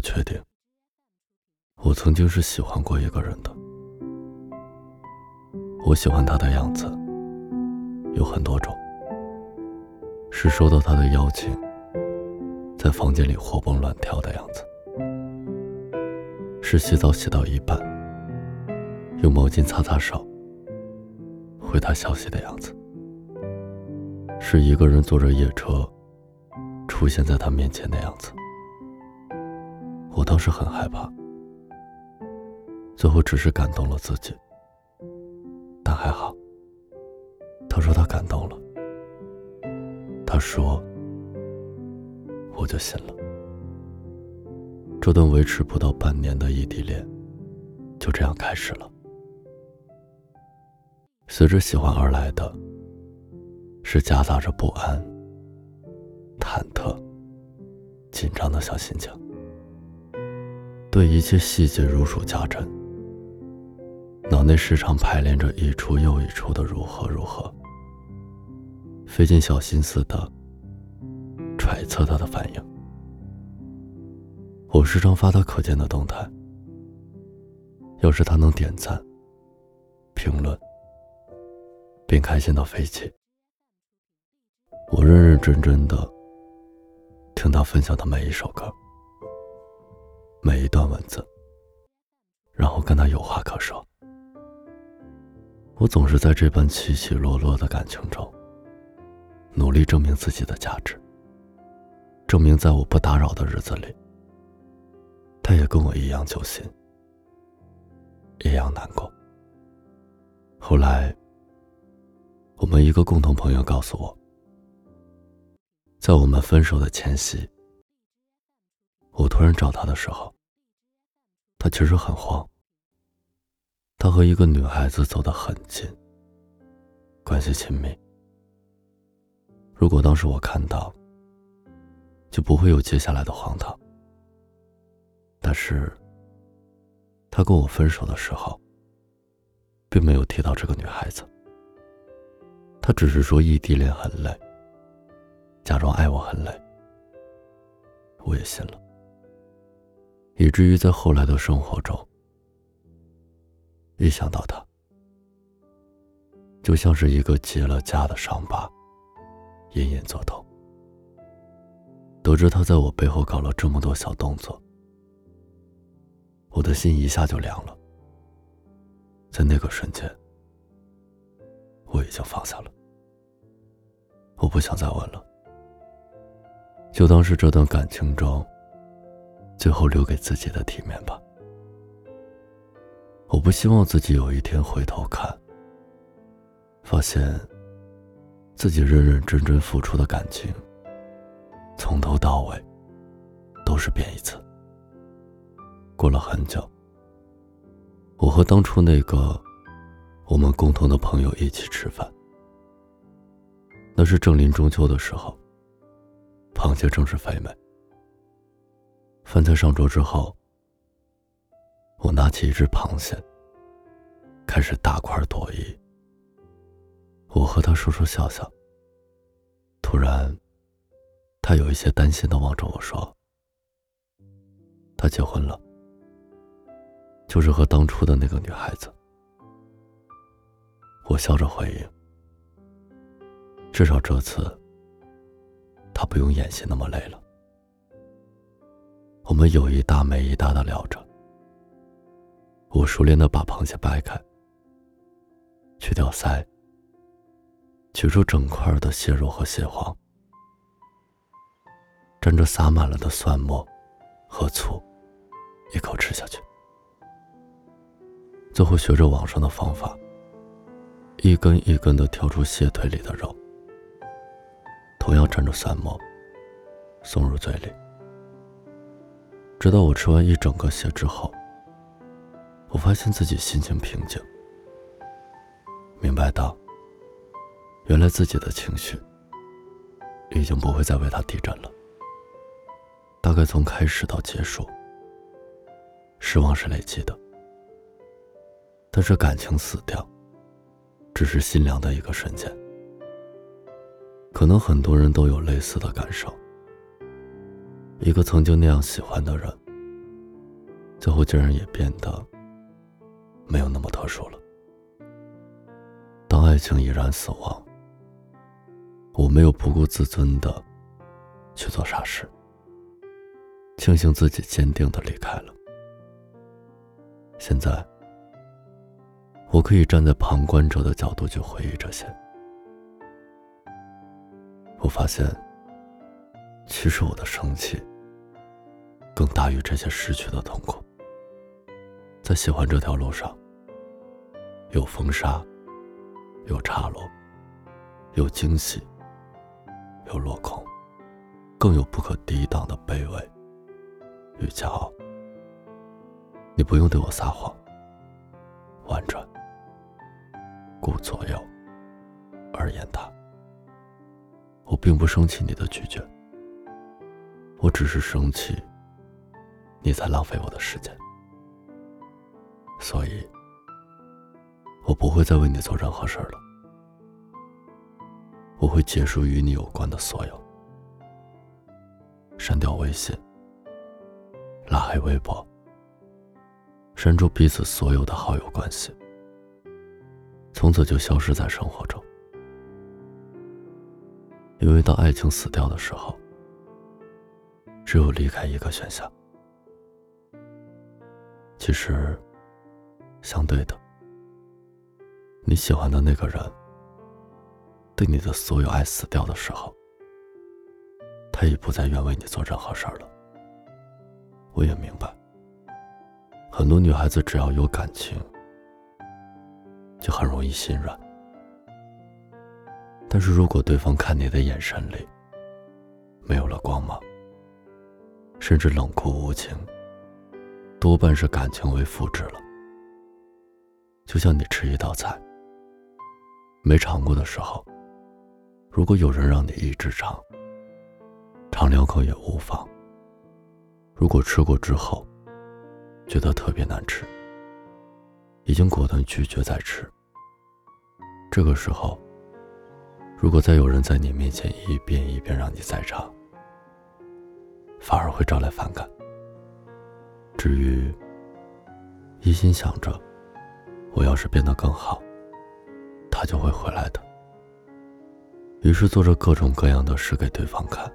我确定，我曾经是喜欢过一个人的。我喜欢他的样子有很多种，是收到他的邀请，在房间里活蹦乱跳的样子，是洗澡洗到一半，用毛巾擦擦手，回他消息的样子，是一个人坐着夜车，出现在他面前的样子。我当时很害怕，最后只是感动了自己，但还好。他说他感动了，他说我就信了。这段维持不到半年的异地恋就这样开始了。随着喜欢而来的，是夹杂着不安、忐忑、紧张的小心情。对一切细节如数家珍，脑内时常排练着一出又一出的如何如何，费尽小心思的揣测他的反应。我时常发他可见的动态，要是他能点赞、评论，并开心到飞起，我认认真真的听他分享的每一首歌。每一段文字，然后跟他有话可说。我总是在这般起起落落的感情中，努力证明自己的价值，证明在我不打扰的日子里，他也跟我一样揪心，一样难过。后来，我们一个共同朋友告诉我，在我们分手的前夕。我突然找他的时候，他其实很慌。他和一个女孩子走得很近，关系亲密。如果当时我看到，就不会有接下来的荒唐。但是，他跟我分手的时候，并没有提到这个女孩子。他只是说异地恋很累，假装爱我很累。我也信了。以至于在后来的生活中，一想到他，就像是一个结了痂的伤疤，隐隐作痛。得知他在我背后搞了这么多小动作，我的心一下就凉了。在那个瞬间，我已经放下了，我不想再问了，就当是这段感情中。最后留给自己的体面吧。我不希望自己有一天回头看，发现自己认认真真付出的感情，从头到尾都是变一次。过了很久，我和当初那个我们共同的朋友一起吃饭，那是正临中秋的时候，螃蟹正是肥美。饭菜上桌之后，我拿起一只螃蟹，开始大块朵颐。我和他说说笑笑。突然，他有一些担心的望着我说：“他结婚了，就是和当初的那个女孩子。”我笑着回应：“至少这次，他不用演戏那么累了。”我们有一搭没一搭的聊着，我熟练的把螃蟹掰开，去掉鳃，取出整块的蟹肉和蟹黄，沾着撒满了的蒜末和醋，一口吃下去。最后学着网上的方法，一根一根的挑出蟹腿里的肉，同样沾着蒜末，送入嘴里。直到我吃完一整个蟹之后，我发现自己心情平静，明白到，原来自己的情绪已经不会再为他地震了。大概从开始到结束，失望是累积的，但是感情死掉，只是心凉的一个瞬间。可能很多人都有类似的感受。一个曾经那样喜欢的人，最后竟然也变得没有那么特殊了。当爱情已然死亡，我没有不顾自尊的去做傻事，庆幸自己坚定的离开了。现在，我可以站在旁观者的角度去回忆这些。我发现，其实我的生气更大于这些失去的痛苦。在喜欢这条路上，有风沙，有岔路，有惊喜，有落空，更有不可抵挡的卑微与骄傲。你不用对我撒谎，婉转，顾左右而言他。我并不生气你的拒绝，我只是生气你在浪费我的时间，所以，我不会再为你做任何事儿了。我会结束与你有关的所有，删掉微信，拉黑微博，删除彼此所有的好友关系，从此就消失在生活中。因为当爱情死掉的时候，只有离开一个选项。其实，相对的，你喜欢的那个人，对你的所有爱死掉的时候，他已不再愿为你做任何事儿了。我也明白，很多女孩子只要有感情，就很容易心软。但是如果对方看你的眼神里没有了光芒，甚至冷酷无情，多半是感情为复制了。就像你吃一道菜，没尝过的时候，如果有人让你一直尝，尝两口也无妨。如果吃过之后，觉得特别难吃，已经果断拒绝再吃。这个时候。如果再有人在你面前一遍一遍让你再尝，反而会招来反感。至于一心想着我要是变得更好，他就会回来的。于是做着各种各样的事给对方看。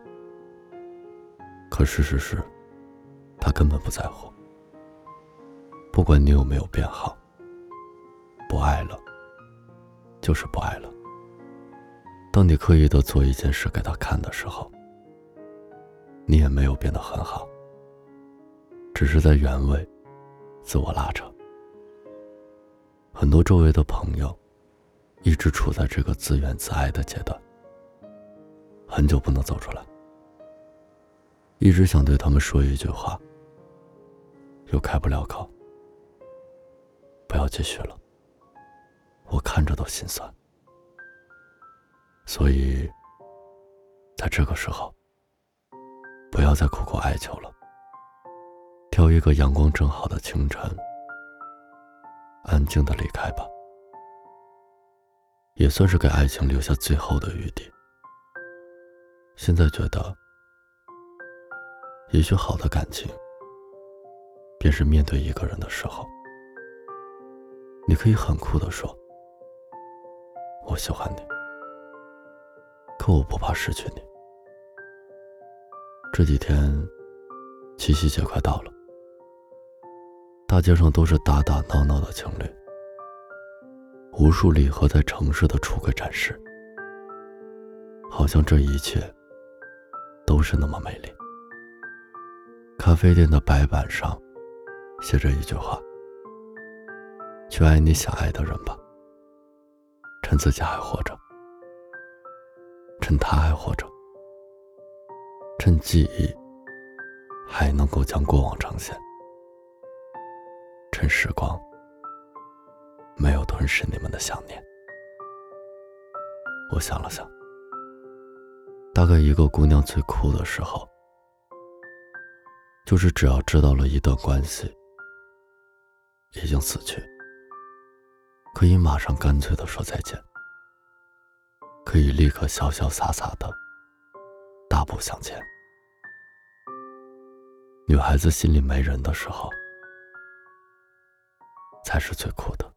可事实是，他根本不在乎。不管你有没有变好，不爱了，就是不爱了。当你刻意的做一件事给他看的时候，你也没有变得很好，只是在原位，自我拉扯。很多周围的朋友，一直处在这个自怨自艾的阶段，很久不能走出来，一直想对他们说一句话，又开不了口。不要继续了，我看着都心酸。所以，在这个时候，不要再苦苦哀求了。挑一个阳光正好的清晨，安静的离开吧，也算是给爱情留下最后的余地。现在觉得，也许好的感情，便是面对一个人的时候，你可以很酷的说：“我喜欢你。”可我不怕失去你。这几天，七夕节快到了，大街上都是打打闹闹的情侣，无数礼盒在城市的橱柜展示，好像这一切都是那么美丽。咖啡店的白板上写着一句话：“去爱你想爱的人吧，趁自己还活着。”趁他还活着，趁记忆还能够将过往呈现，趁时光没有吞噬你们的想念。我想了想，大概一个姑娘最酷的时候，就是只要知道了一段关系已经死去，可以马上干脆的说再见。可以立刻潇潇洒洒的大步向前。女孩子心里没人的时候，才是最酷的。